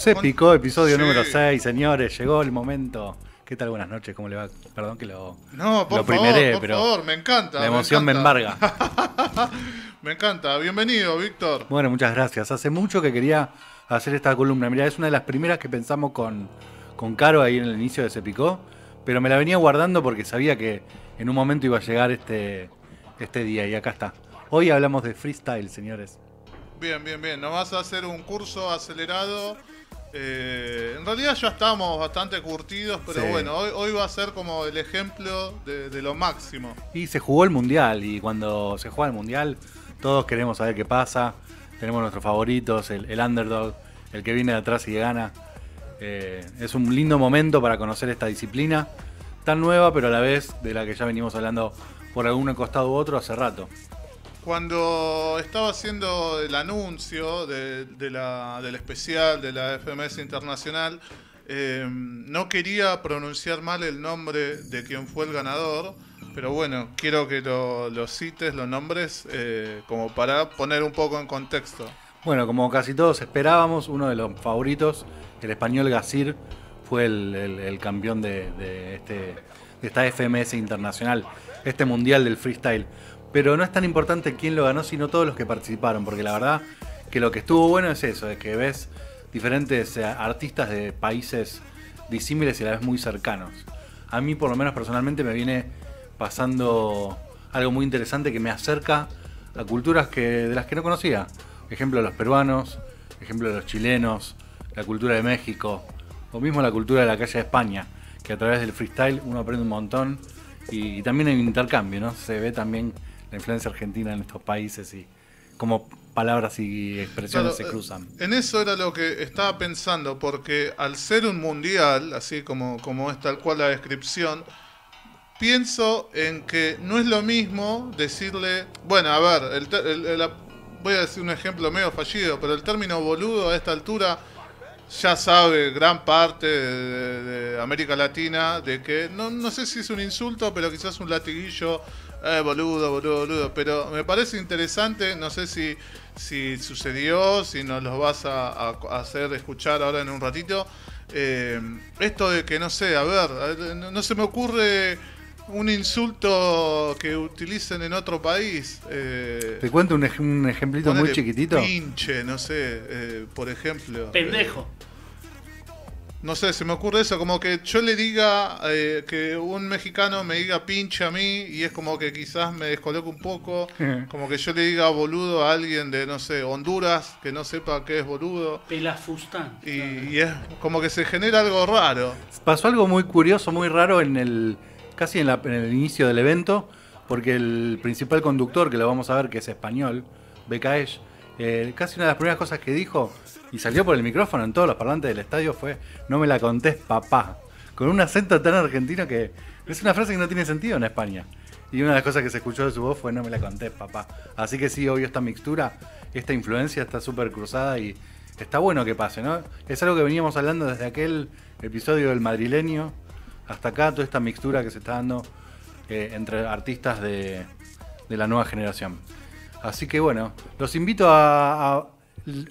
Se picó episodio número 6, señores. Llegó el momento. ¿Qué tal? Buenas noches. ¿Cómo le va? Perdón que lo. No, por lo favor, primeré, por pero favor, me encanta. La emoción me, embarga. me encanta. Bienvenido, Víctor. Bueno, muchas gracias. Hace mucho que quería hacer esta columna. Mira, es una de las primeras que pensamos con, con Caro ahí en el inicio de Se Picó. Pero me la venía guardando porque sabía que en un momento iba a llegar este, este día. Y acá está. Hoy hablamos de freestyle, señores. Bien, bien, bien. Nos vas a hacer un curso acelerado. Eh, en realidad ya estamos bastante curtidos, pero Sí. bueno, hoy, hoy va a ser como el ejemplo de, de lo máximo. Y se jugó el mundial. Y cuando se juega el mundial, todos queremos saber qué pasa. Tenemos nuestros favoritos, el, el underdog, el que viene de atrás y gana. Eh, es un lindo momento para conocer esta disciplina, tan nueva, pero a la vez de la que ya venimos hablando por algún costado u otro hace rato. Cuando estaba haciendo el anuncio del especial de la FMS Internacional, eh, no quería pronunciar mal el nombre de quien fue el ganador, pero bueno, quiero que lo, cites, los nombres, eh, como para poner un poco en contexto. Bueno, como casi todos esperábamos, uno de los favoritos, el español Gasir, fue el, campeón de este, de esta FMS internacional, este mundial del freestyle. Pero no es tan importante quién lo ganó, sino todos los que participaron, porque la verdad que lo que estuvo bueno es eso, es que ves diferentes eh, artistas de países disímiles y a la vez muy cercanos. A mí, por lo menos personalmente, me viene pasando algo muy interesante que me acerca a culturas que, de las que no conocía. Ejemplo, los peruanos, ejemplo, los chilenos, la cultura de México, o mismo la cultura de la calle de España, que a través del freestyle uno aprende un montón y, y también hay un intercambio, ¿no? Se ve también la influencia argentina en estos países y cómo palabras y expresiones Claro, se eh, cruzan. En eso era lo que estaba pensando, porque al ser un mundial, así como, como es tal cual la descripción, pienso en que no es lo mismo decirle, bueno, a ver, el el- el- voy a decir un ejemplo medio fallido, pero el término boludo a esta altura ya sabe gran parte de, de América Latina de que, no, no sé si es un insulto, pero quizás un latiguillo, eh, boludo, boludo, boludo, pero me parece interesante, no sé si, si sucedió, si nos lo vas a, a- hacer escuchar ahora en un ratito, eh, esto de que, no sé, a ver, no se me ocurre un insulto que utilicen en otro país. eh, Te cuento un, ej- un ejemplito muy chiquitito. Pinche, no sé, eh, por ejemplo. Pendejo. No sé, se me ocurre eso, como que yo le diga, eh, que un mexicano me diga pinche a mí y es como que quizás me descoloque un poco, como que yo le diga boludo a alguien de, no sé, Honduras, que no sepa qué es boludo, Pelafustán. y, y es como que se genera algo raro. Pasó algo muy curioso, muy raro en el casi en, el inicio del evento, porque el principal conductor, que lo vamos a ver, que es español, Becaesh, eh, casi una de las primeras cosas que dijo y salió por el micrófono en todos los parlantes del estadio fue no me la contés papá, con un acento tan argentino que es una frase que no tiene sentido en España. Y una de las cosas que se escuchó de su voz fue no me la contés papá. Así que sí, obvio esta mixtura, esta influencia está súper cruzada y está bueno que pase, ¿no? Es algo que veníamos hablando desde aquel episodio del madrileño hasta acá, toda esta mixtura que se está dando eh, entre artistas de, de la nueva generación. Así que bueno, los invito a, a-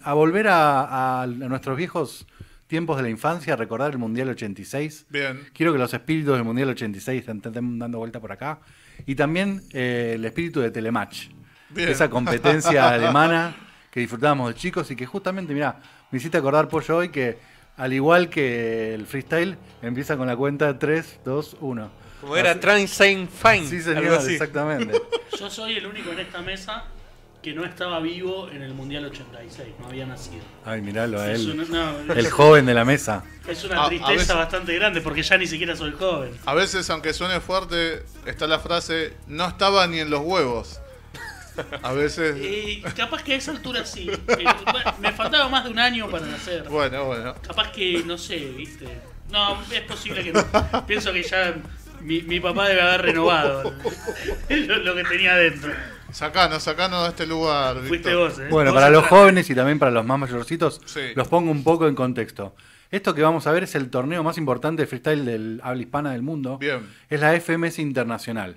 a volver a, nuestros viejos tiempos de la infancia, a recordar el Mundial 86. Bien. Quiero que los espíritus del Mundial 86 estén, estén dando vuelta por acá. Y también eh, el espíritu de Telematch. Bien. Esa competencia alemana que disfrutábamos de chicos y que justamente, mira, me hiciste acordar Pollo hoy que al igual que el freestyle, empieza con la cuenta 3, 2, 1. Como era Transane Fine. Sí, algo señor, así. exactamente. Yo soy el único en esta mesa que no estaba vivo en el Mundial 86, no había nacido. Ay, miralo a Es él. una, no, El joven de la mesa. es A- una a tristeza veces- bastante grande porque ya ni siquiera soy joven. A veces, aunque suene fuerte, está la frase, no estaba ni en los huevos. A veces... Eh, capaz que a esa altura sí. Eh, bueno, me faltaba más de un año para nacer. Bueno, bueno. Capaz que, no sé, viste. No, es posible que no. Pienso que ya mi, mi papá debe haber renovado lo, lo que tenía adentro. Sacanos, sacanos de este lugar. Fuiste vos, ¿eh? Bueno, Vos para los jóvenes y también para los más mayorcitos, Sí. los pongo un poco en contexto. Esto que vamos a ver es el torneo más importante de freestyle del habla hispana del mundo. Bien. Es la FMS Internacional.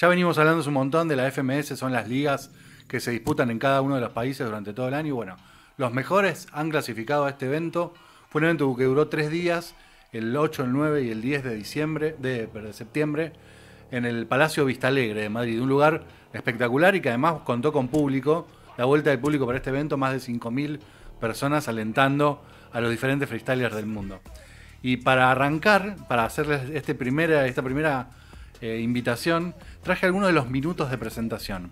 Ya venimos hablando un montón de la FMS, son las ligas que se disputan en cada uno de los países durante todo el año. Y bueno, los mejores han clasificado a este evento Fue un evento que duró tres días, el 8, el 9 y el 10 de diciembre, de, de septiembre, en el Palacio Vistalegre de Madrid. Un lugar espectacular y que además contó con público, la vuelta del público para este evento, más de 5.000 personas alentando a los diferentes freestylers del mundo. Y para arrancar, para hacerles este primera, esta primera eh, invitación, traje algunos de los minutos de presentación,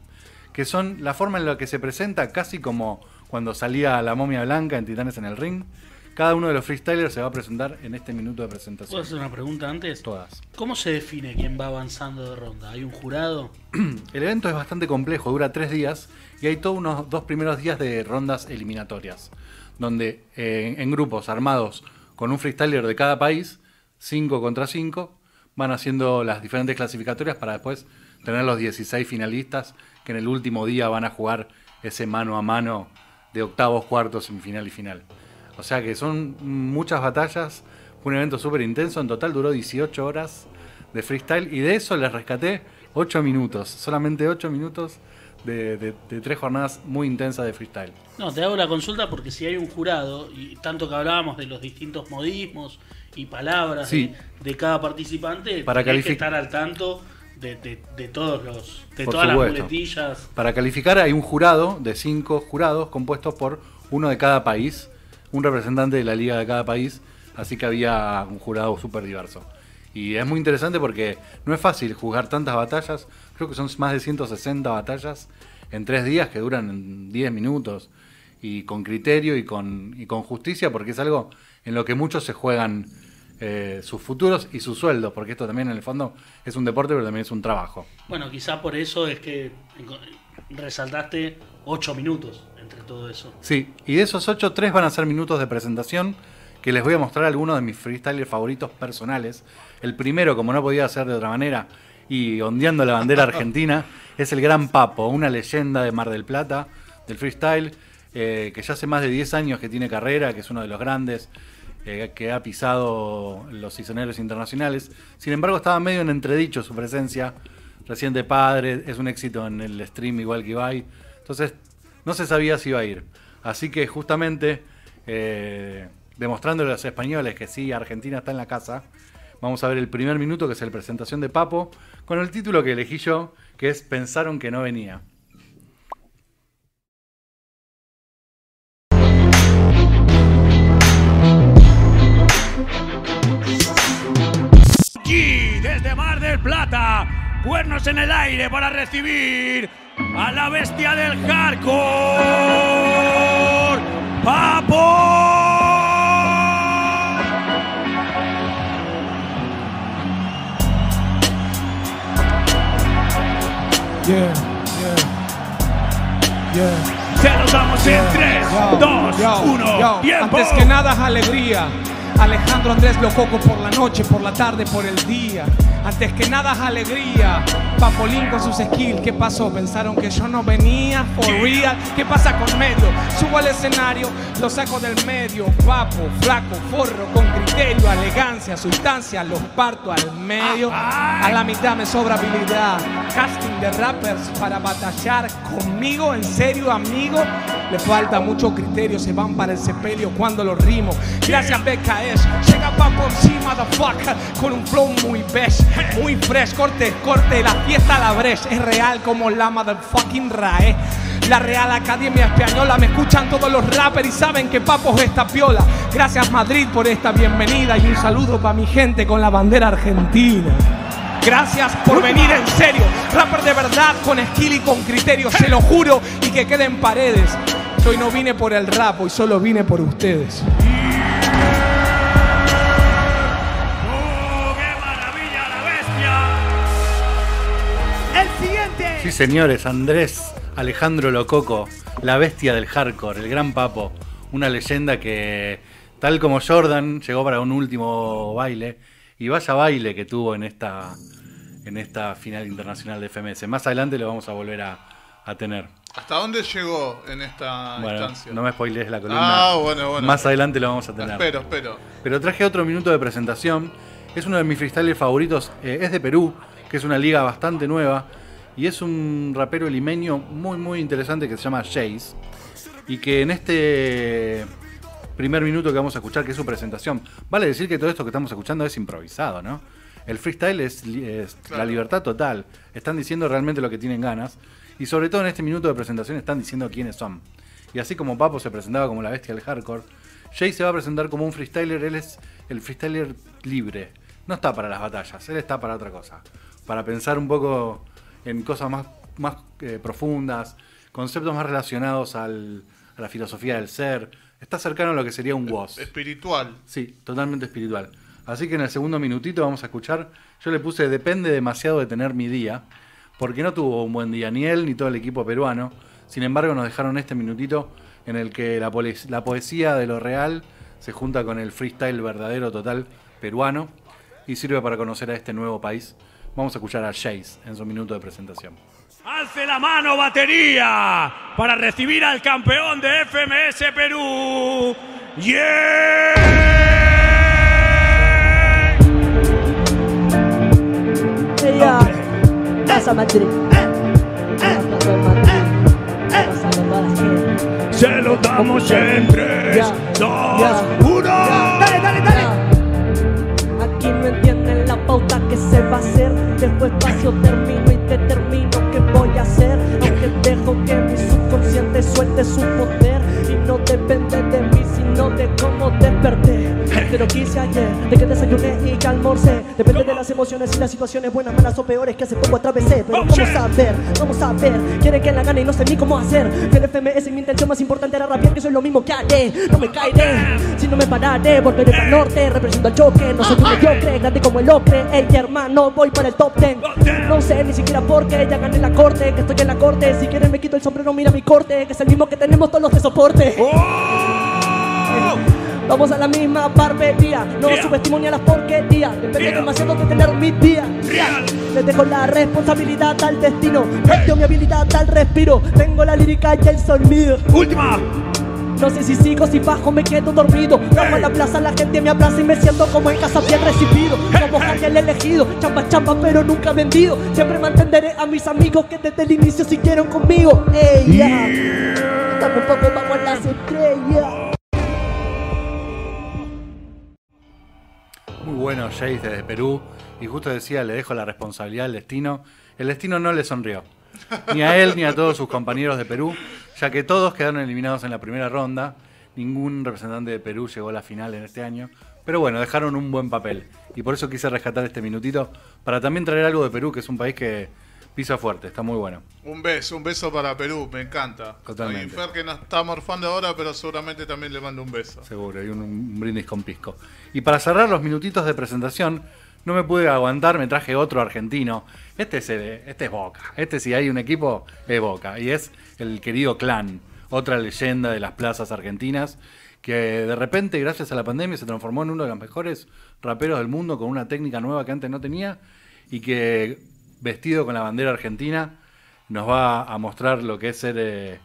que son la forma en la que se presenta casi como cuando salía la momia blanca en Titanes en el Ring. Cada uno de los freestylers se va a presentar en este minuto de presentación. ¿Puedo hacer una pregunta antes? Todas. ¿Cómo se define quién va avanzando de ronda? ¿Hay un jurado? El evento es bastante complejo, dura tres días y hay todos unos dos primeros días de rondas eliminatorias, donde eh, en grupos armados con un freestyler de cada país, 5 contra 5, van haciendo las diferentes clasificatorias para después tener los 16 finalistas que en el último día van a jugar ese mano a mano de octavos, cuartos, semifinal y final. O sea que son muchas batallas, fue un evento súper intenso, en total duró 18 horas de freestyle y de eso les rescaté 8 minutos, solamente 8 minutos de, de- de tres jornadas muy intensas de freestyle. No, te hago la consulta porque si hay un jurado, y tanto que hablábamos de los distintos modismos y palabras Sí. de, de cada participante, Para tenés que estar al tanto de, todos los, de Por todas supuesto. las muletillas. Para calificar hay un jurado de cinco jurados compuestos por uno de cada país, un representante de la liga de cada país, así que había un jurado súper diverso. Y es muy interesante porque no es fácil jugar tantas batallas, creo que son más de 160 batallas en tres días que duran 10 minutos, y con criterio y con, y con justicia, porque es algo en lo que muchos se juegan eh, sus futuros y sus sueldos, porque esto también en el fondo es un deporte, pero también es un trabajo. Bueno, quizá por eso es que resaltaste 8 minutos entre todo eso. Sí, y de esos ocho, tres van a ser minutos de presentación que les voy a mostrar algunos de mis freestylers favoritos personales. El primero, como no podía ser de otra manera, y ondeando la bandera argentina, es el Gran Papo, una leyenda de Mar del Plata, del freestyle, eh, que ya hace más de 10 años que tiene carrera, que es uno de los grandes, eh, que ha pisado los escenarios internacionales. Sin embargo, estaba medio en entredicho su presencia. Reciente padre, es un éxito en el stream igual que Ibai. Entonces, no se sabía si iba a ir. Así que justamente, eh, demostrándole a los españoles que sí, Argentina está en la casa, vamos a ver el primer minuto, que es la presentación de Papo, con el título que elegí yo, que es Pensaron que no venía. Aquí, desde Mar del Plata, cuernos en el aire para recibir a la bestia del hardcore, Papo. Yeah, yeah, yeah. Se los damos en 3, Yo, 2, yo, 1, yo. tiempo. Antes que nada es alegría. Alejandro Andrés Lococo por la noche, por la tarde, por el día. Antes que nada es alegría. Papolín con sus skills. ¿Qué pasó? Pensaron que yo no venía. For real. ¿Qué pasa con medio? Subo al escenario, lo saco del medio. Papo, flaco, forro, con criterio, elegancia, sustancia. Los parto al medio. A la mitad me sobra habilidad. Casting de rappers para batallar conmigo. En serio, amigo. Le falta mucho criterio. Se van para el sepelio cuando lo rimo. Gracias, BKS. Llega Papo sí, motherfucker. Con un flow muy best, muy fresh. Corte, corte. La fiesta la brecha. Es real como la motherfucking RAE. La Real Academia Española. Me escuchan todos los rappers y saben que Papo es esta piola. Gracias, Madrid, por esta bienvenida. Y un saludo para mi gente con la bandera argentina. Gracias por venir en serio. Rapper de verdad, con skill y con criterio, se lo juro, y que queden paredes. Hoy no vine por el rap, hoy solo vine por ustedes. ¡Oh, qué maravilla la bestia! El siguiente. Sí, señores, Andrés Alejandro Lococo, la bestia del hardcore, el gran papo, una leyenda que, tal como Jordan, llegó para un último baile, y vaya baile que tuvo en esta, en esta final internacional de FMS. Más adelante lo vamos a volver a, a tener. ¿Hasta dónde llegó en esta Bueno, instancia? no me spoilees la columna. Ah, bueno, bueno. Más adelante lo vamos a tener. Espero, espero. Pero traje otro minuto de presentación. Es uno de mis freestylers favoritos. eh, es de Perú, que es una liga bastante nueva. Y es un rapero limeño muy, muy interesante que se llama Jace. Y que en este, primer minuto que vamos a escuchar, que es su presentación. Vale decir que todo esto que estamos escuchando es improvisado, ¿no? El freestyle es, es la libertad total. Están diciendo realmente lo que tienen ganas. Y sobre todo en este minuto de presentación están diciendo quiénes son. Y así como Papo se presentaba como la bestia del hardcore, Jay se va a presentar como un freestyler. Él es el freestyler libre. No está para las batallas, él está para otra cosa. Para pensar un poco en cosas más, más eh, profundas, conceptos más relacionados al- a la filosofía del ser. Está cercano a lo que sería un WOS. Espiritual. Sí, totalmente espiritual. Así que en el segundo minutito vamos a escuchar. Yo le puse depende demasiado de tener mi día, porque no tuvo un buen día ni él ni todo el equipo peruano. Sin embargo, nos dejaron este minutito en el que la, poesía de lo real se junta con el freestyle verdadero total peruano y sirve para conocer a este nuevo país. Vamos a escuchar a Jace en su minuto de presentación. Alce la mano batería para recibir al campeón de FMS Perú. ¡Yeah! Pasa Madrid. Se lo damos en 3, Ya, 2, ya, 1. Dale, dale, dale. Aquí no entienden la pauta que se va a hacer. Dejo espacio, termino y determino qué voy a hacer. Aunque dejo que mi subconsciente suelte su poder. Que hice ayer, de que desayuné y que almorcé. Depende de las emociones y las situaciones buenas, malas o peores que hace poco atravesé. Pero vamos a ver, vamos a ver. Quieren que la gane y no sé ni cómo hacer. Que el FMS mi intención más importante era rapear, que es lo mismo que haré. No me caeré, si no me pararé, volveré para el norte. Represento al choque, no soy un mediocre, grande como el ocre. Ey, hermano, voy para el top ten. No sé ni siquiera por qué, ya gané la corte, que estoy en la corte. Si quieres me quito el sombrero, mira mi corte, que es el mismo que tenemos todos los de soporte. Vamos a la misma barbería, no Yeah. subestimo ni a las porquerías. Depende Yeah. demasiado de tener mis días. Les dejo la responsabilidad al destino. Yo mi habilidad al respiro. Tengo la lírica y el sonido. Última. No sé si sigo, si bajo, me quedo dormido. Vamos a la plaza, la gente me abraza y me siento como en casa bien recibido. Como el elegido, chamba chamba, pero nunca vendido. Siempre mantendré a mis amigos que desde el inicio siguieron conmigo. Ella, tampoco bajo a las estrellas. Bueno Jace desde Perú. Y justo decía, le dejo la responsabilidad al destino. El destino no le sonrió. Ni a él ni a todos sus compañeros de Perú, ya que todos quedaron eliminados en la primera ronda. Ningún representante de Perú llegó a la final en este año. Pero bueno, dejaron un buen papel. Y por eso quise rescatar este minutito para también traer algo de Perú, que es un país que pisa fuerte, está muy bueno. Un beso, un beso para Perú, me encanta. Totalmente. Fer que nos está morfando ahora, pero seguramente también le mando un beso. Seguro, y un, un brindis con pisco. Y para cerrar los minutitos de presentación, no me pude aguantar, me traje otro argentino. Este es, este es Boca. Este si hay un equipo, es Boca. Y es el querido Clan, otra leyenda de las plazas argentinas, que de repente, gracias a la pandemia, se transformó en uno de los mejores raperos del mundo con una técnica nueva que antes no tenía y que, vestido con la bandera argentina, nos va a mostrar lo que es ser eh,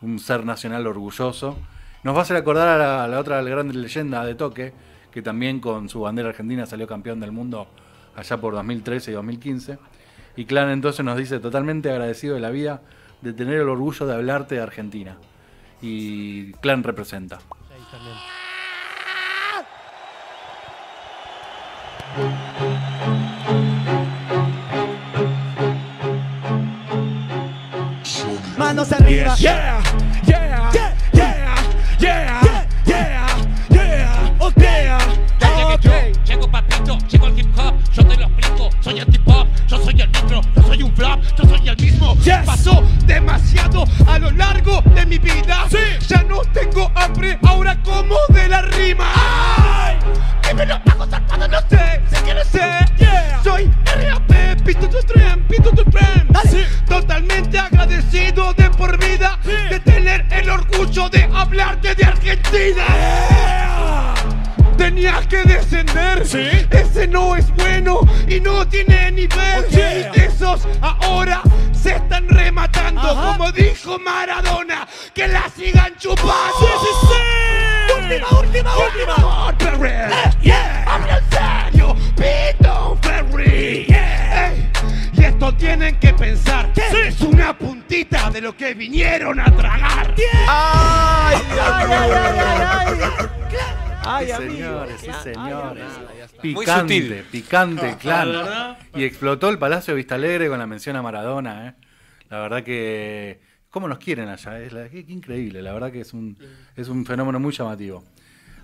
un ser nacional orgulloso. Nos va a hacer acordar a la, la otra gran leyenda de Toque, que también con su bandera argentina salió campeón del mundo allá por 2013 y 2015. Y Clan entonces nos dice totalmente agradecido de la vida de tener el orgullo de hablarte de Argentina. Y Clan representa. Manos arriba. Yeah, yeah, yeah, yeah, yeah, yeah, yeah, oh yeah. Ya llegué yo, llego papito, llego al hip hop, yo te lo explico, soy el hip hop, yo soy el micro, yo soy un flop, yo soy el mismo. Yes. Pasó demasiado a lo largo de mi vida, ya no tengo hambre, ahora como de la rima. Ay, que me lo hago zarpado, no sé, sé que no sé. Yeah. Soy RAP, pito tu tren, pito tu tren. Sí. Totalmente agradecido de por vida de tener el orgullo de hablarte de Argentina. Tenías que descender, Sí. ese no es bueno y no tiene nivel. Oh, yeah. Esos ahora se están rematando, Ajá. como dijo Maradona, que la sigan chupando. Sí, sí. Última, última, última. Perry. yeah. Esto tienen que pensar. Sí. Es una puntita de lo que vinieron a tragar. Ay, ay, ay, ay, ay. Ay, señores, sí, señores. Muy Picante, sutil. picante, la claro. Y explotó el Palacio de Vista Alegre con la mención a Maradona, ¿eh? La verdad que... ¿Cómo nos quieren allá? Es la- qué, qué increíble, la verdad que es un, es un fenómeno muy llamativo.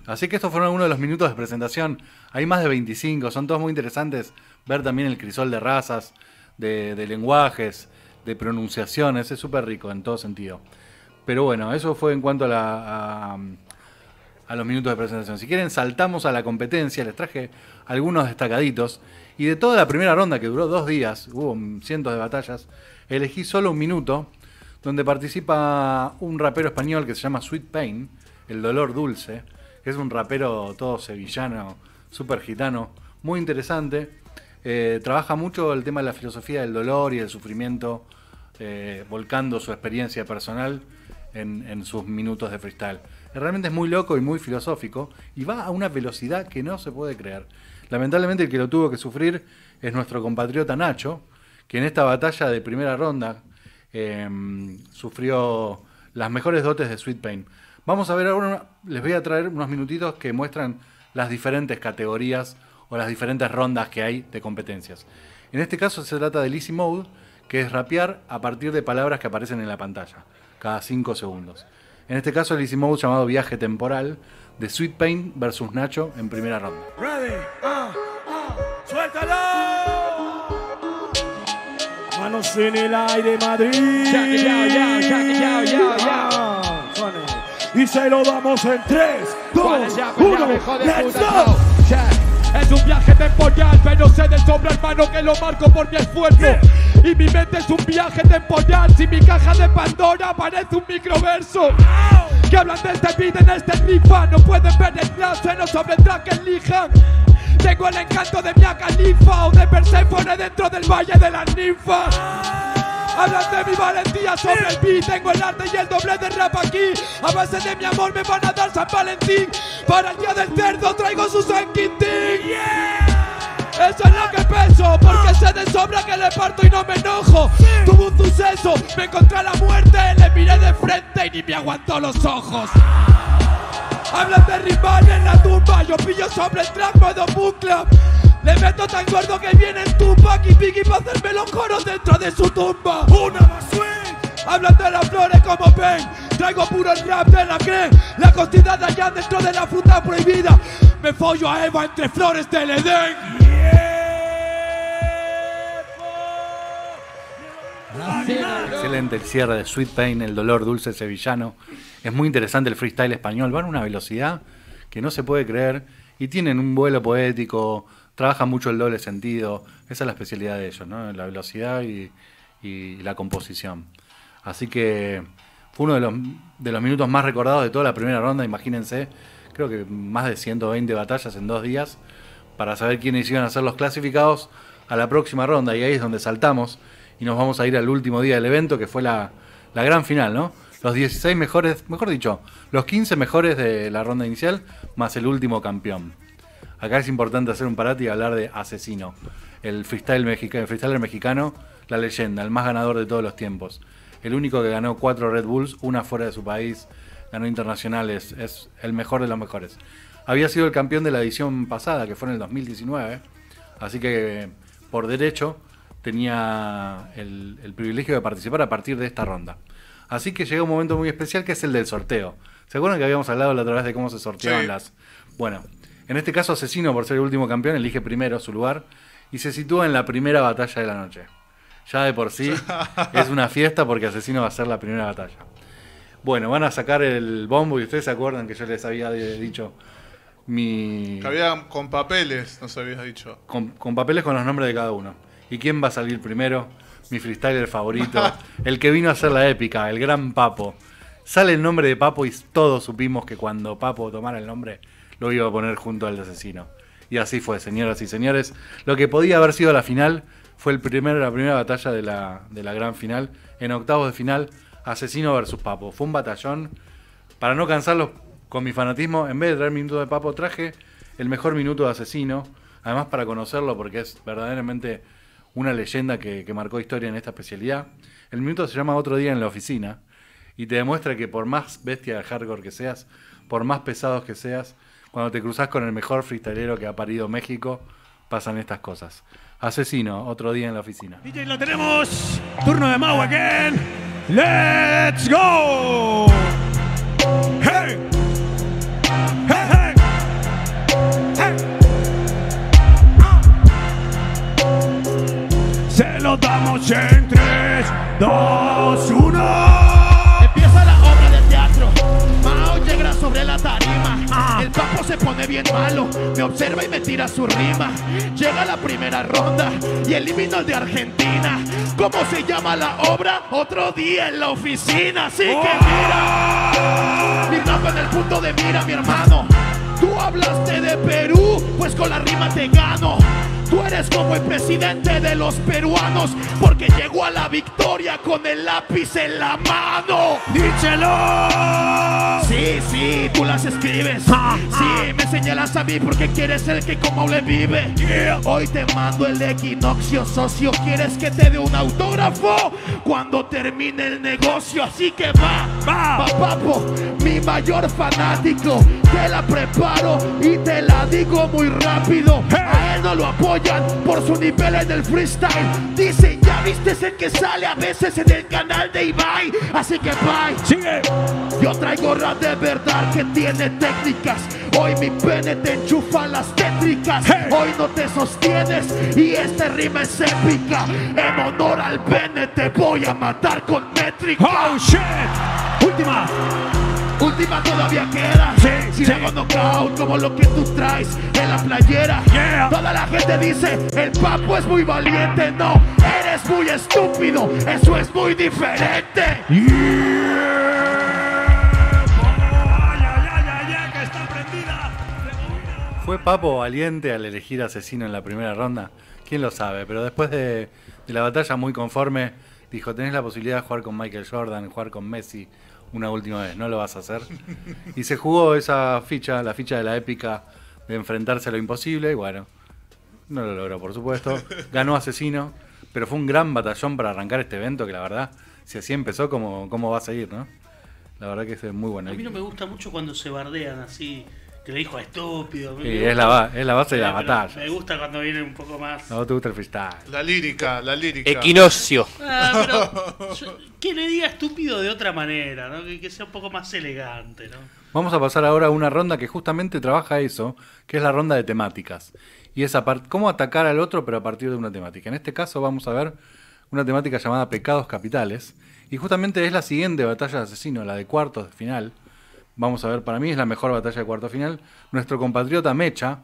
Así que estos fueron algunos de los minutos de presentación. Hay más de 25, son todos muy interesantes. Ver también el crisol de razas, de, de lenguajes, de pronunciaciones, es súper rico en todo sentido. Pero bueno, eso fue en cuanto a, la, a, a los minutos de presentación. Si quieren, saltamos a la competencia. Les traje algunos destacaditos. Y de toda la primera ronda, que duró dos días, hubo cientos de batallas, elegí solo un minuto, donde participa un rapero español que se llama Sweet Pain, el dolor dulce, que es un rapero todo sevillano, súper gitano, muy interesante. Eh, trabaja mucho el tema de la filosofía del dolor y el sufrimiento, eh, volcando su experiencia personal en, sus minutos de freestyle. Realmente es muy loco y muy filosófico y va a una velocidad que no se puede creer. Lamentablemente el que lo tuvo que sufrir es nuestro compatriota Nacho, que en esta batalla de primera ronda eh, sufrió las mejores dotes de Sweet Pain. Vamos a ver ahora, les voy a traer unos minutitos que muestran las diferentes categorías o las diferentes rondas que hay de competencias. En este caso se trata del Easy Mode, que es rapear a partir de palabras que aparecen en la pantalla, cada 5 segundos. En este caso el Easy Mode llamado Viaje Temporal, de Sweet Pain versus Nacho en primera ronda. Ready, ah, ah, suéltalo. Manos en el aire, Madrid. Ya, ya, ya, ya, ya, ya, ya. Ah, Y se lo damos en 3, 2, ¿Cuál es ya, pues ya, 1, hijo de ¡Let's go! Es un viaje temporal, pero sé de sobra, hermano, que lo marco por mi esfuerzo. Y mi mente es un viaje temporal. Si mi caja de Pandora parece un microverso. Que hablan de este beat en este rifa. No pueden ver el no track que elijan. Tengo el encanto de Mia Khalifa o de Persephone dentro del Valle de las Ninfas. Hablan de mi valentía sobre el beat. Tengo el arte y el doble de rap aquí. A base de mi amor me van a dar San Valentín. Para el día del cerdo traigo su San Quintín Eso es lo que peso Porque sé de sobra que le parto y no me enojo. Tuve un suceso, me encontré a la muerte Le miré de frente y ni me aguantó los ojos. Hablan de rival en la tumba Yo pillo sobre el track, modo book club Le meto tan gordo que viene el Tupac y Biggie para hacerme los coros dentro de su tumba Una más swing Hablan de las flores como ven Traigo puro el rap de la creen La costilla de allá dentro de la fruta prohibida Me follo a Eva entre flores del Edén Excelente el cierre de Sweet Pain, el dolor dulce sevillano. Es muy interesante el freestyle español. Van a una velocidad que no se puede creer y tienen un vuelo poético, trabajan mucho el doble sentido. Esa es la especialidad de ellos, ¿no? La velocidad y, y la composición. Así que fue uno de los, de los minutos más recordados de toda la primera ronda, imagínense. Creo que más de 120 batallas en dos días para saber quiénes iban a ser los clasificados a la próxima ronda. Y ahí es donde saltamos y nos vamos a ir al último día del evento, que fue la, la gran final, ¿no? Los 16 mejores, mejor dicho, los 15 mejores de la ronda inicial, más el último campeón. Acá es importante hacer un parate y hablar de Asesino, el freestyle mexica, el freestyler mexicano, la leyenda, el más ganador de todos los tiempos. El único que ganó cuatro Red Bulls, una fuera de su país, ganó internacionales, es el mejor de los mejores. Había sido el campeón de la edición pasada, que fue en el 2019, así que por derecho tenía el, el privilegio de participar a partir de esta ronda. Así que llega un momento muy especial que es el del sorteo. ¿Se acuerdan que habíamos hablado la otra vez de cómo se sorteaban Sí. las... Bueno, en este caso Asesino, por ser el último campeón, elige primero su lugar y se sitúa en la primera batalla de la noche. Ya de por sí es una fiesta porque Asesino va a ser la primera batalla. Bueno, van a sacar el bombo y ustedes se acuerdan que yo les había dicho mi... Que había con papeles, nos habías dicho. con, con papeles con los nombres de cada uno. ¿Y quién va a salir primero? Mi freestyler favorito, el que vino a hacer la épica, el gran Papo. Sale el nombre de Papo y todos supimos que cuando Papo tomara el nombre lo iba a poner junto al asesino. Y así fue, señoras y señores. Lo que podía haber sido la final fue el primer, la primera batalla de la, de la gran final. En octavos de final, Asesino versus Papo. Fue un batallón. Para no cansarlos con mi fanatismo, en vez de traer minuto de Papo, traje el mejor minuto de Asesino. Además, para conocerlo, porque es verdaderamente una leyenda que, que marcó historia en esta especialidad. El minuto se llama Otro día en la oficina y te demuestra que por más bestia de hardcore que seas, por más pesados que seas, cuando te cruzas con el mejor freestylero que ha parido México, pasan estas cosas. Asesino, otro día en la oficina. DJ, lo tenemos. Turno de Mau again. Let's go. Hey. Hey. Se lo damos en 3, 2, 1. Se pone bien malo. Me observa y me tira su rima. Llega la primera ronda y elimino al de Argentina. ¿Cómo se llama la obra? Otro día en la oficina. Así que mira. Mi rap en el punto de mira, mi hermano. Tú hablaste de Perú, pues con la rima te gano. Tú eres como el presidente de los peruanos, porque llegó a la victoria con el lápiz en la mano. ¡Díchelo! Sí, sí, tú las escribes. Sí, me señalas a mí porque quieres el que como le vive. Hoy te mando el equinoccio, socio. ¿Quieres que te dé un autógrafo cuando termine el negocio? Así que va, Va. va, papo, mi mayor fanático. Te la preparo y te la digo muy rápido. A él no lo apoyan por su nivel en el freestyle. Dicen, ya viste el que sale a veces en el canal de Ibai. Así que bye. Sigue. Yo traigo rap de verdad que tiene técnicas. Hoy mi pene te enchufa las tétricas. Hey. Hoy no te sostienes y esta rima es épica. En honor al pene te voy a matar con métrica. Oh shit. Última. Última todavía queda. Sí, si sí. knockout como lo que tú traes en la playera. Yeah. Toda la gente dice, el papo es muy valiente. No, eres muy estúpido. Eso es muy diferente. Que está prendida. ¿Fue Papo valiente al elegir asesino en la primera ronda? ¿Quién lo sabe? Pero después de, de la batalla muy conforme, dijo, tenés la posibilidad de jugar con Michael Jordan, jugar con Messi una última vez, ¿no lo vas a hacer? Y se jugó esa ficha, la ficha de la épica de enfrentarse a lo imposible, y bueno, no lo logró, por supuesto. Ganó Asesino, pero fue un gran batallón para arrancar este evento, que la verdad, si así empezó, ¿cómo, cómo va a seguir, no? La verdad que es muy bueno. A mí no me gusta mucho cuando se bardean así, que le dijo estúpido. Sí, es, la, es la base de la batalla. Me gusta cuando viene un poco más. No te gusta el freestyle. La lírica, la lírica. Equinoccio. Ah, pero yo- que le diga estúpido de otra manera, ¿no? Que, que sea un poco más elegante, ¿no? Vamos a pasar ahora a una ronda que justamente trabaja eso, que es la ronda de temáticas. Y es cómo atacar al otro, pero a partir de una temática. En este caso vamos a ver una temática llamada Pecados Capitales. Y justamente es la siguiente batalla de asesino, la de cuartos de final. Vamos a ver, para mí es la mejor batalla de cuarto final. Nuestro compatriota Mecha,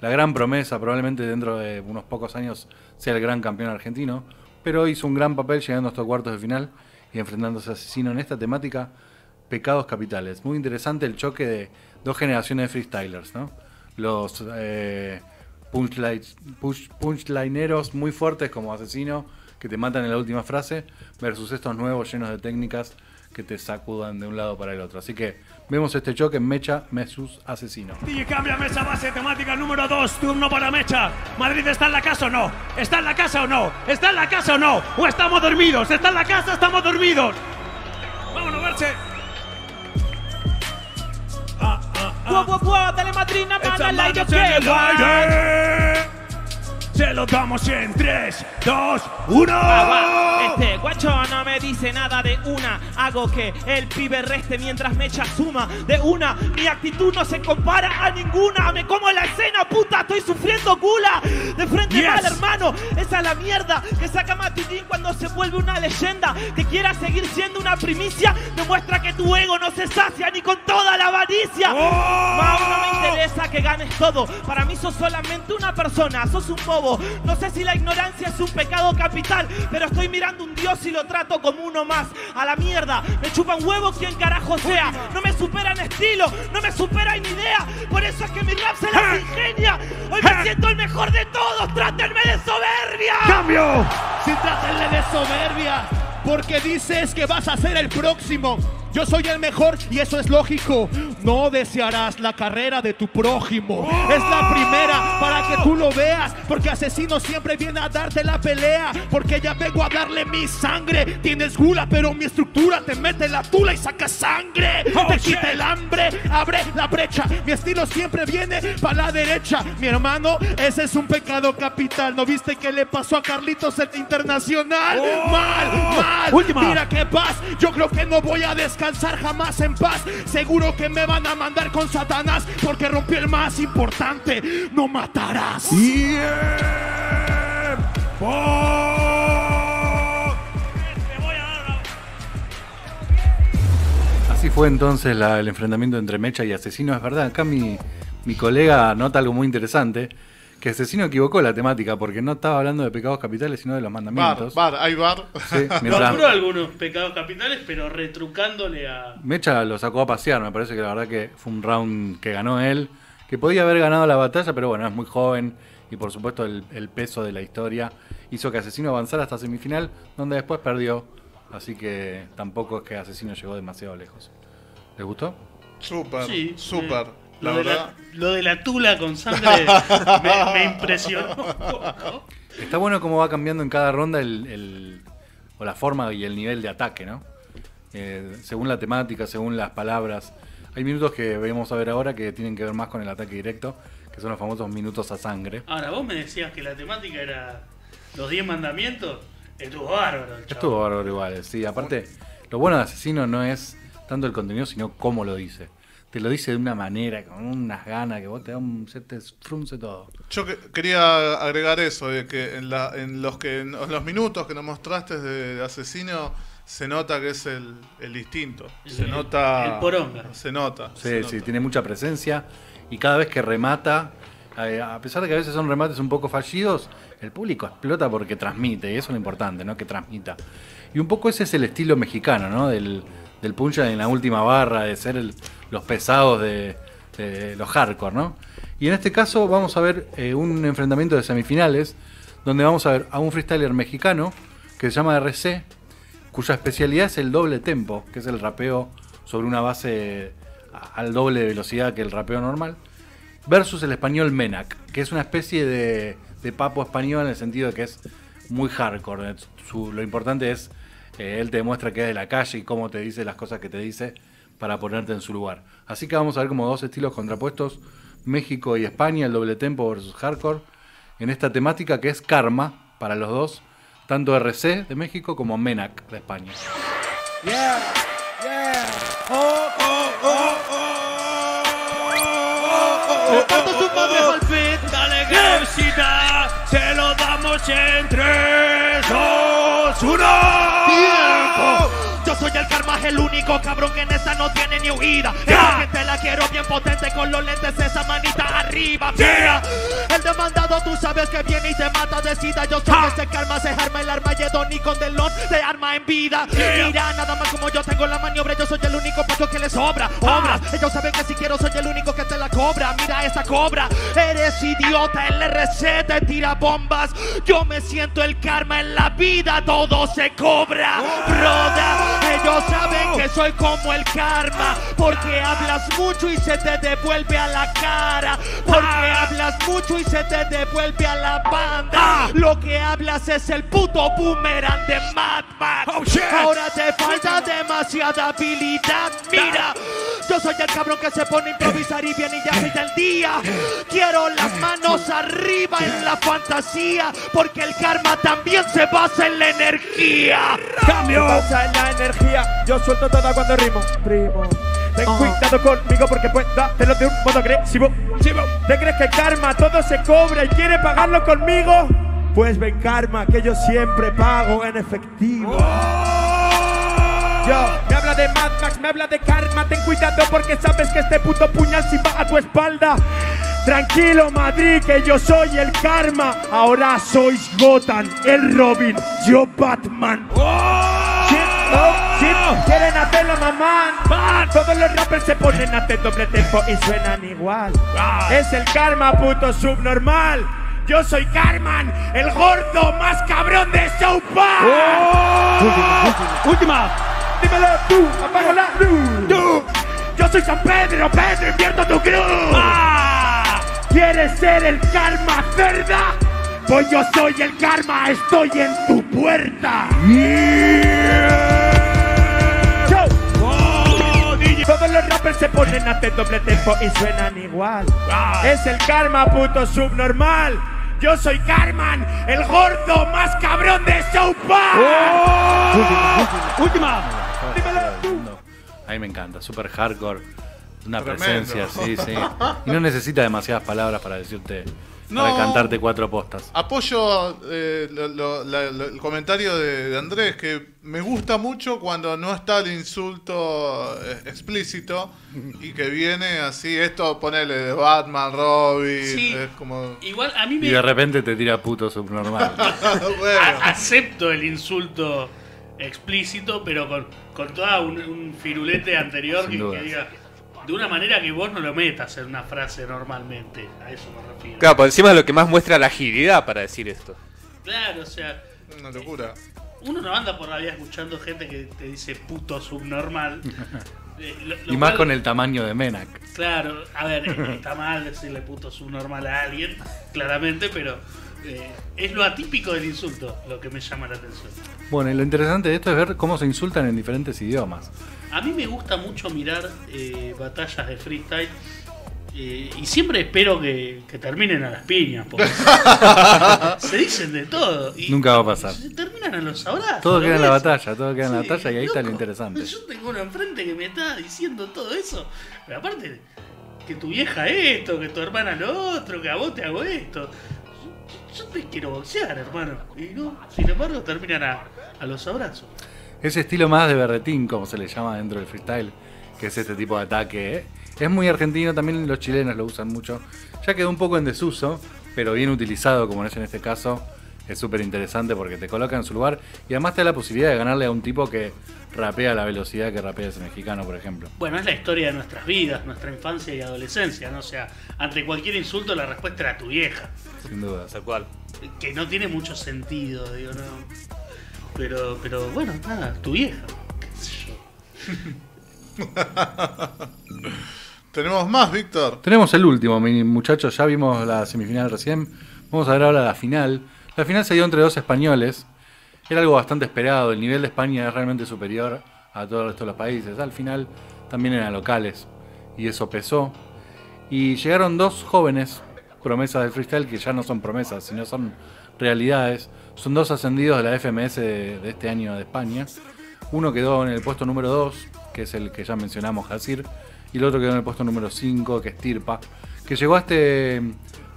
la gran promesa, probablemente dentro de unos pocos años sea el gran campeón argentino, pero hizo un gran papel llegando hasta cuartos de final y enfrentándose a Asesino en esta temática, Pecados Capitales. Muy interesante el choque de dos generaciones de freestylers, ¿no? Los eh, push- punchlineros muy fuertes como Asesino, que te matan en la última frase, versus estos nuevos llenos de técnicas que te sacudan de un lado para el otro. Así que vemos este choque Mecha versus Asesino. DJ cambia mesa base temática número 2, turno para Mecha. ¿Madrid está en la casa o no? ¿Está en la casa o no? ¿Está en la casa o no? ¿O estamos dormidos? ¿Está en la casa o estamos dormidos? Vámonos, verse. Ah, ah, ah. Guau, guau, guau, dale en aire. Se lo damos en 3, 2, 1. Este guacho no me dice nada de una. Hago que el pibe reste mientras me echa suma de una. Mi actitud no se compara a ninguna. Me como la escena, puta, estoy sufriendo gula. De frente Yes. mal, hermano. Esa es la mierda que saca Matutín cuando se vuelve una leyenda. Que quiera seguir siendo una primicia. Demuestra que tu ego no se sacia ni con toda la avaricia. ¡Oh! Mau, no me interesa que ganes todo. Para mí sos solamente una persona, sos un bobo. No sé si la ignorancia es un pecado capital, pero estoy mirando un dios y lo trato como uno más. A la mierda, me chupan huevos quien carajo sea. No me supera en estilo, no me supera en idea. Por eso es que mi rap se las ingenia. Hoy me siento el mejor de todos, trátenme de soberbia. ¡Cambio! Si trátenle de soberbia, porque dices que vas a ser el próximo. Yo soy el mejor y eso es lógico. No desearás la carrera de tu prójimo. Es la primera para que tú lo veas. Porque asesino siempre viene a darte la pelea. Porque ya vengo a darle mi sangre. Tienes gula, pero mi estructura te mete la tula y saca sangre. te quita el hambre, abre la brecha. Mi estilo siempre viene para la derecha. Mi hermano, ese es un pecado capital. ¿No viste qué le pasó a Carlitos el internacional? Mal, mal. Última. Mira qué paz. Yo creo que no voy a descansar jamás en paz. Seguro que me van a mandar con Satanás porque rompí el más importante. No matarás. Así fue entonces la- el enfrentamiento entre Mecha y Asesino. Es verdad, acá mi, mi colega nota algo muy interesante. Que Asesino equivocó la temática porque no estaba hablando de pecados capitales, sino de los Bar, mandamientos. bar, hay bar. Sí, mientras Nombró algunos pecados capitales, pero retrucándole a. Mecha lo sacó a pasear, me parece que la verdad que fue un round que ganó él. Que podía haber ganado la batalla, pero bueno, es muy joven. Y por supuesto el, el peso de la historia hizo que Asesino avanzara hasta semifinal, donde después perdió. Así que tampoco es que Asesino llegó demasiado lejos. ¿Les gustó? Súper, Sí, súper. eh, La lo, de la, lo de la tula con sangre me, me impresionó. un poco. Está bueno cómo va cambiando en cada ronda el, el- o la forma y el nivel de ataque, ¿no? Eh, según la temática, según las palabras. Hay minutos que vamos a ver ahora que tienen que ver más con el ataque directo, que son los famosos minutos a sangre. Ahora, vos me decías que la temática era los 10 mandamientos. Estuvo bárbaro, el. Estuvo bárbaro igual, sí. Aparte, lo bueno de Asesino no es tanto el contenido, sino cómo lo dice. Te lo dice de una manera, con unas ganas, que vos te da un, se te frunce todo. Yo que- quería agregar eso, de que en, la- en los que en los minutos que nos mostraste de, de asesino se nota que es el, el distinto. Se El- nota. el poronga. Se nota. Sí, se sí, nota. tiene mucha presencia. Y cada vez que remata, eh, a pesar de que a veces son remates un poco fallidos, el público explota porque transmite, y eso es lo importante, ¿no? Que transmita. Y un poco ese es el estilo mexicano, ¿no? Del, del punch en la última barra, de ser el- los pesados de, los hardcore, ¿no? Y en este caso vamos a ver eh, un enfrentamiento de semifinales, donde vamos a ver a un freestyler mexicano que se llama RC, cuya especialidad es el doble tempo, que es el rapeo sobre una base al doble de velocidad que el rapeo normal, versus el español Menac, que es una especie de, papo español en el sentido de que es muy hardcore. Lo importante es, eh, él te demuestra que es de la calle y cómo te dice las cosas que te dice para ponerte en su lugar. Así que vamos a ver como dos estilos contrapuestos, México y España, el doble tempo versus hardcore, en esta temática que es karma para los dos, tanto RC de México como Menac de España. Dale que visita, se lo damos en 3, 2, 1. tiempo. Soy el karma, el único cabrón que en esa no tiene ni huida. Esa gente la quiero bien potente con los lentes, esa manita arriba. Mira, el demandado tú sabes que viene y te mata de sida. Yo soy ese karma, se arma el armagedón y con delón te arma en vida. Mira, nada más como yo tengo la maniobra, yo soy el único pacho que le sobra. Obras, ellos saben que si quiero soy el único que te la cobra. Mira esa cobra, eres idiota, el RC te tira bombas. Yo me siento el karma en la vida, todo se cobra. Broda, ellos saben que soy como el karma, porque hablas mucho y se te devuelve a la cara. Porque hablas mucho y se te devuelve a la banda. Lo que hablas es el puto boomerang de Mad Max. Ahora te falta demasiada habilidad. Mira, yo soy el cabrón que se pone a improvisar y viene y ya quita el día. Quiero las manos arriba en la fantasía, porque el karma también se basa en la energía. Cambio. Pasa en la energía, yo suelto toda cuando rimo. Primo. Ten cuidado conmigo porque puedo hacerlo de un modo agresivo. ¿Te crees que karma todo se cobra y quiere pagarlo conmigo? Pues ven karma que yo siempre pago en efectivo. Yo, me habla de Mad Max, me habla de karma. Ten cuidado porque sabes que este puto puñal si va a tu espalda. Tranquilo, Madrid, que yo soy el karma. Ahora sois Gotham, el Robin, yo Batman. Shit, oh, shit, quieren hacerlo, mamá. Todos los rappers se ponen a hacer doble tempo y suenan igual. Es el karma, puto subnormal. Yo soy Carman, el gordo más cabrón de South Park. Última. Dímelo tú, apago la luz. Tú, yo soy San Pedro, Pedro, invierto tu cruz. ¡Ah! ¿Quieres ser el karma, cerda? Pues yo soy el karma, estoy en tu puerta. Yo. ¡Oh, DJ! Todos los rappers se ponen a hacer doble tempo y suenan igual. Ah. Es el karma, puto subnormal. Yo soy Carman, el gordo más cabrón de South Park. ¡Oh! Última. Dímelo tú. A mí me encanta, super hardcore, una Tremendo. presencia, sí, sí. Y no necesita demasiadas palabras para decirte, No. para cantarte cuatro postas. Apoyo eh, lo- lo- la- lo- el comentario de, de Andrés, que me gusta mucho cuando no está el insulto eh, explícito y que viene así, esto ponele de Batman, Robin, Sí. es como... Igual a mí Y me de repente te tira puto subnormal. bueno, a- acepto el insulto explícito, pero con, con toda un, un firulete anterior Sin que, dudas. que diga de una manera que vos no lo metas en una frase normalmente. A eso me refiero. Claro, por encima de lo que más muestra la agilidad para decir esto. Claro, o sea, una locura. uno no anda por la vida escuchando gente que te dice puto subnormal. Eh, lo- lo y más cual- con el tamaño de Menak. Claro, a ver, eh, está mal decirle puto subnormal a alguien, claramente, pero eh, es lo atípico del insulto lo que me llama la atención. Bueno, y lo interesante de esto es ver cómo se insultan en diferentes idiomas. A mí me gusta mucho mirar eh, batallas de freestyle eh, y siempre espero que, que terminen a las piñas, porque se dicen de todo. Y Nunca va a pasar. se terminan a los abrazos. Todo ¿lo queda en la batalla, todo queda en la batalla y ahí está lo loco. interesante. Yo tengo uno enfrente que me está diciendo todo eso. Pero aparte, que tu vieja esto, que tu hermana lo otro, que a vos te hago esto. Yo, te quiero boxear, hermano. Y no, sin embargo, terminan a, a los abrazos. Ese estilo más de berretín, como se le llama dentro del freestyle, que es este tipo de ataque, ¿eh? es muy argentino, también los chilenos lo usan mucho. Ya quedó un poco en desuso, pero bien utilizado, como es en este caso, es súper interesante porque te coloca en su lugar y además te da la posibilidad de ganarle a un tipo que rapea a la velocidad que rapea ese mexicano, por ejemplo. Bueno, es la historia de nuestras vidas, nuestra infancia y adolescencia, ¿no? O sea, ante cualquier insulto la respuesta era tu vieja. Sin duda. Tal cual. Que no tiene mucho sentido, digo, no. Pero, pero bueno, nada, tu vieja. qué sé yo. Tenemos más, Víctor. Tenemos el último, mi- muchachos. Ya vimos la semifinal recién. Vamos a ver ahora la final. La final se dio entre dos españoles. Era algo bastante esperado. El nivel de España es realmente superior a todo el resto de los países. Al final también eran locales. Y eso pesó. Y llegaron dos jóvenes promesas del freestyle que ya no son promesas, sino son realidades. Son dos ascendidos de la FMS de, este año de España. Uno quedó en el puesto número 2, que es el que ya mencionamos, Hasir. Y el otro quedó en el puesto número 5, que es Tirpa. Que llegó a, este,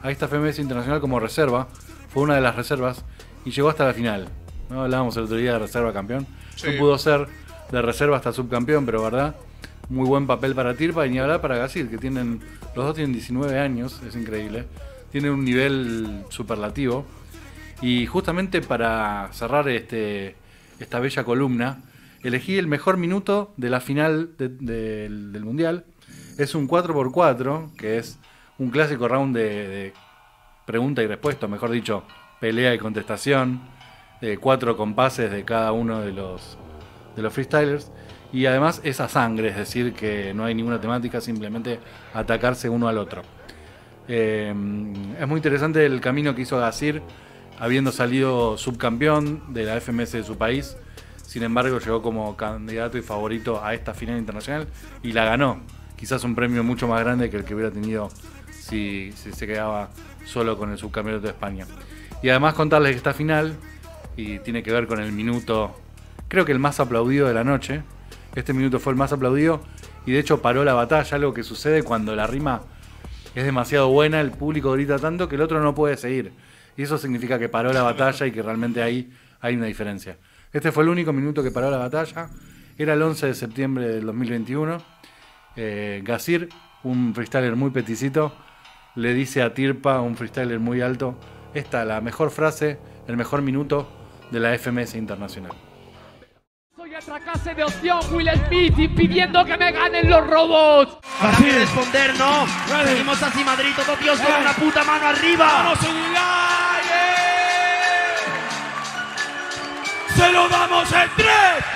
a esta FMS internacional como reserva. Fue una de las reservas. Y llegó hasta la final. ¿no? Hablábamos el otro día de reserva campeón. Sí. No pudo ser de reserva hasta subcampeón, pero verdad. Muy buen papel para Tirpa y ni hablar para Gasir, que tienen. Los dos tienen 19 años, es increíble. Tienen un nivel superlativo. Y justamente para cerrar este, esta bella columna, elegí el mejor minuto de la final de- del- del Mundial. Es un 4x4, que es un clásico round de, de pregunta y respuesta, mejor dicho, pelea y contestación. de cuatro compases de cada uno de los, de los freestylers. Y además es a sangre, es decir, que no hay ninguna temática, simplemente atacarse uno al otro. Eh, es muy interesante el camino que hizo Gasir, habiendo salido subcampeón de la FMS de su país. Sin embargo, llegó como candidato y favorito a esta final internacional y la ganó. Quizás un premio mucho más grande que el que hubiera tenido si se quedaba solo con el subcampeonato de España. Y además contarles que esta final, y tiene que ver con el minuto, creo que el más aplaudido de la noche. Este minuto fue el más aplaudido y de hecho paró la batalla, algo que sucede cuando la rima es demasiado buena, el público grita tanto que el otro no puede seguir. Y eso significa que paró la batalla y que realmente ahí hay una diferencia. Este fue el único minuto que paró la batalla. Era el 11 de septiembre del 2021. Eh, Gasir, un freestyler muy peticito, le dice a Tirpa, un freestyler muy alto, esta la mejor frase, el mejor minuto de la FMS Internacional. Soy otra clase de opción, Will Smith, impidiendo que me ganen los robots. Para que responder, no. Seguimos así, Madrid, todo Dios con una puta mano arriba. ¡Vamos, Unilay! Se lo damos en 3,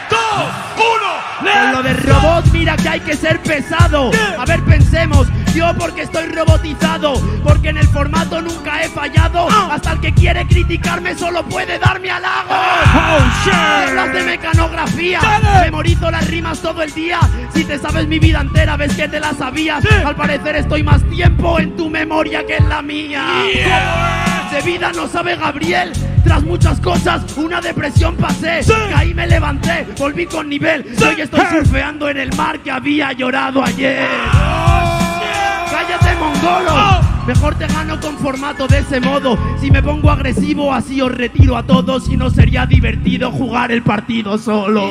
2, 1. Con lo de robot, mira que hay que ser pesado. A ver, pensemos. Yo porque estoy robotizado, porque en el formato nunca he fallado. Hasta el que quiere criticarme solo puede darme halagos. Hablas de mecanografía, memorizo las rimas todo el día. Si te sabes mi vida entera, ves que te la sabías. Al parecer estoy más tiempo en tu memoria que en la mía. De vida no sabe Gabriel. Tras muchas cosas, una depresión pasé. Caí, me levanté, volví con nivel. Y hoy estoy surfeando en el mar que había llorado ayer. ¡Cállate, mongolo! Mejor te gano con formato de ese modo. Si me pongo agresivo, así os retiro a todos. Y no sería divertido jugar el partido solo.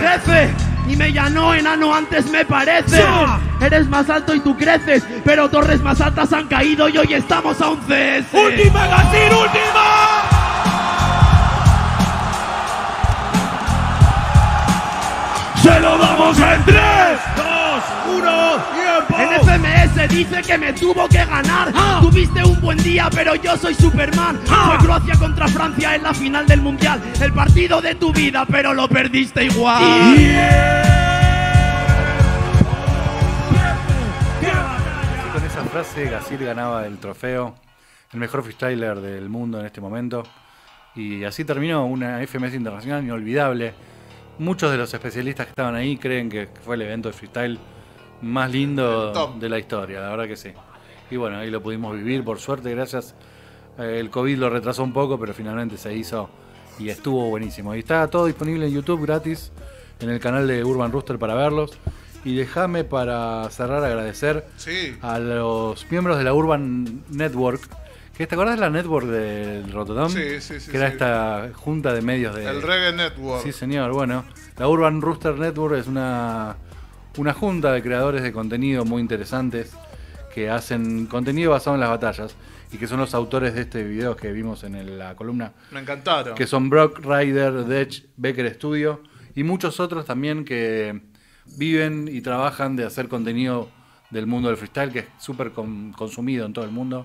Jefe, y me llamó enano antes me parece. Eres más alto y tú creces, pero torres más altas han caído y hoy estamos a un CS. ¡Última, Gasir, última! Se lo damos en 3, 2, 1, tiempo. En FMS dice que me tuvo que ganar. Tuviste un buen día, pero yo soy Superman. Fue Croacia contra Francia en la final del mundial. El partido de tu vida, pero lo perdiste igual. Y con esa frase, Gasir ganaba el trofeo, el mejor freestyler del mundo en este momento. Y así terminó una FMS internacional inolvidable. Muchos de los especialistas que estaban ahí creen que fue el evento de freestyle más lindo de la historia, la verdad que sí. Y bueno, ahí lo pudimos vivir, por suerte, gracias. Eh, el COVID lo retrasó un poco, pero finalmente se hizo y estuvo buenísimo. Y está todo disponible en YouTube gratis, en el canal de Urban Rooster para verlos. Y déjame para cerrar agradecer Sí. a los miembros de la Urban Network. Que, ¿Te acordás de la network del Rotterdam? Sí, sí, sí, Que era sí. esta junta de medios de... El Reggae Network. Sí, señor. Bueno, la Urban Rooster Network es una, una junta de creadores de contenido muy interesantes que hacen contenido basado en las batallas y que son los autores de este video que vimos en el- la columna, Me encantaron. que son Brock, Ryder, Dech, Becker Studio y muchos otros también que viven y trabajan de hacer contenido del mundo del freestyle que es súper con- consumido en todo el mundo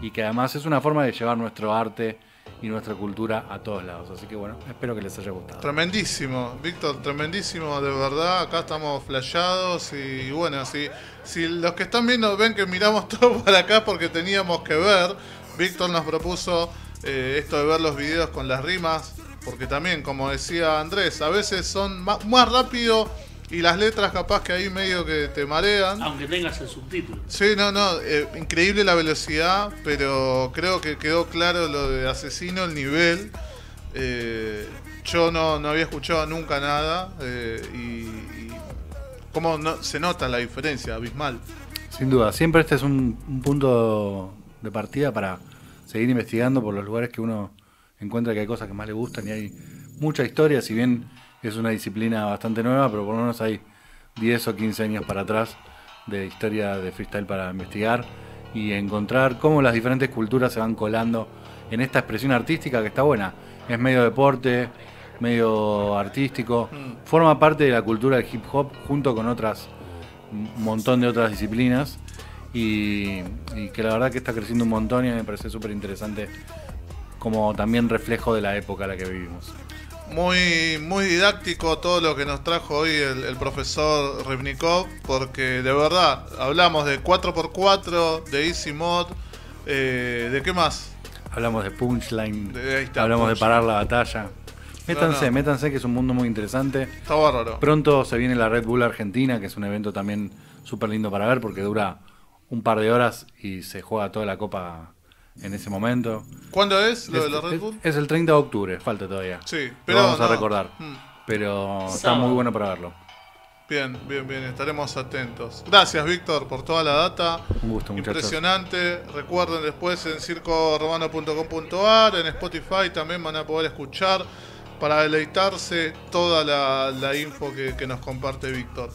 y que además es una forma de llevar nuestro arte y nuestra cultura a todos lados. Así que bueno, espero que les haya gustado. Tremendísimo, Víctor, tremendísimo, de verdad. Acá estamos flasheados y bueno, si, si los que están viendo ven que miramos todo para acá porque teníamos que ver, Víctor nos propuso eh, esto de ver los videos con las rimas, porque también, como decía Andrés, a veces son ma- más rápido y las letras capaz que ahí medio que te marean. Aunque tengas el subtítulo. Sí, no, no, eh, increíble la velocidad, pero creo que quedó claro lo de asesino, el nivel. Eh, yo no, no había escuchado nunca nada eh, y, y cómo no, se nota la diferencia, abismal. Sin duda, siempre este es un, un punto de partida para seguir investigando por los lugares que uno encuentra que hay cosas que más le gustan y hay mucha historia, si bien es una disciplina bastante nueva, pero por lo menos hay 10 o 15 años para atrás de historia de freestyle para investigar y encontrar cómo las diferentes culturas se van colando en esta expresión artística que está buena. Es medio deporte, medio artístico, forma parte de la cultura del hip hop junto con otras un montón de otras disciplinas y, y que la verdad que está creciendo un montón y me parece súper interesante como también reflejo de la época en la que vivimos. Muy, muy didáctico todo lo que nos trajo hoy el, el profesor Rivnikov, porque de verdad hablamos de 4x4, de Easy Mod, eh, ¿de qué más? Hablamos de punchline, De- ahí está, hablamos de parar la batalla. Métanse, no. métanse que es un mundo muy interesante. Está bárbaro. Pronto se viene la Red Bull Argentina, que es un evento también súper lindo para ver porque dura un par de horas y se juega toda la copa en ese momento. ¿Cuándo es lo de Es- la Red es- Bull? Es, el 30 de octubre, falta todavía. Sí, Lo pero vamos a recordar. Mm. Pero está muy bueno para verlo. Bien, bien, bien, estaremos atentos. Gracias, Víctor, por toda la data. Un gusto, muchachos. Impresionante. Recuerden después en circoromano.com.ar, en Spotify también van a poder escuchar para deleitarse toda la, la info que, que nos comparte Víctor.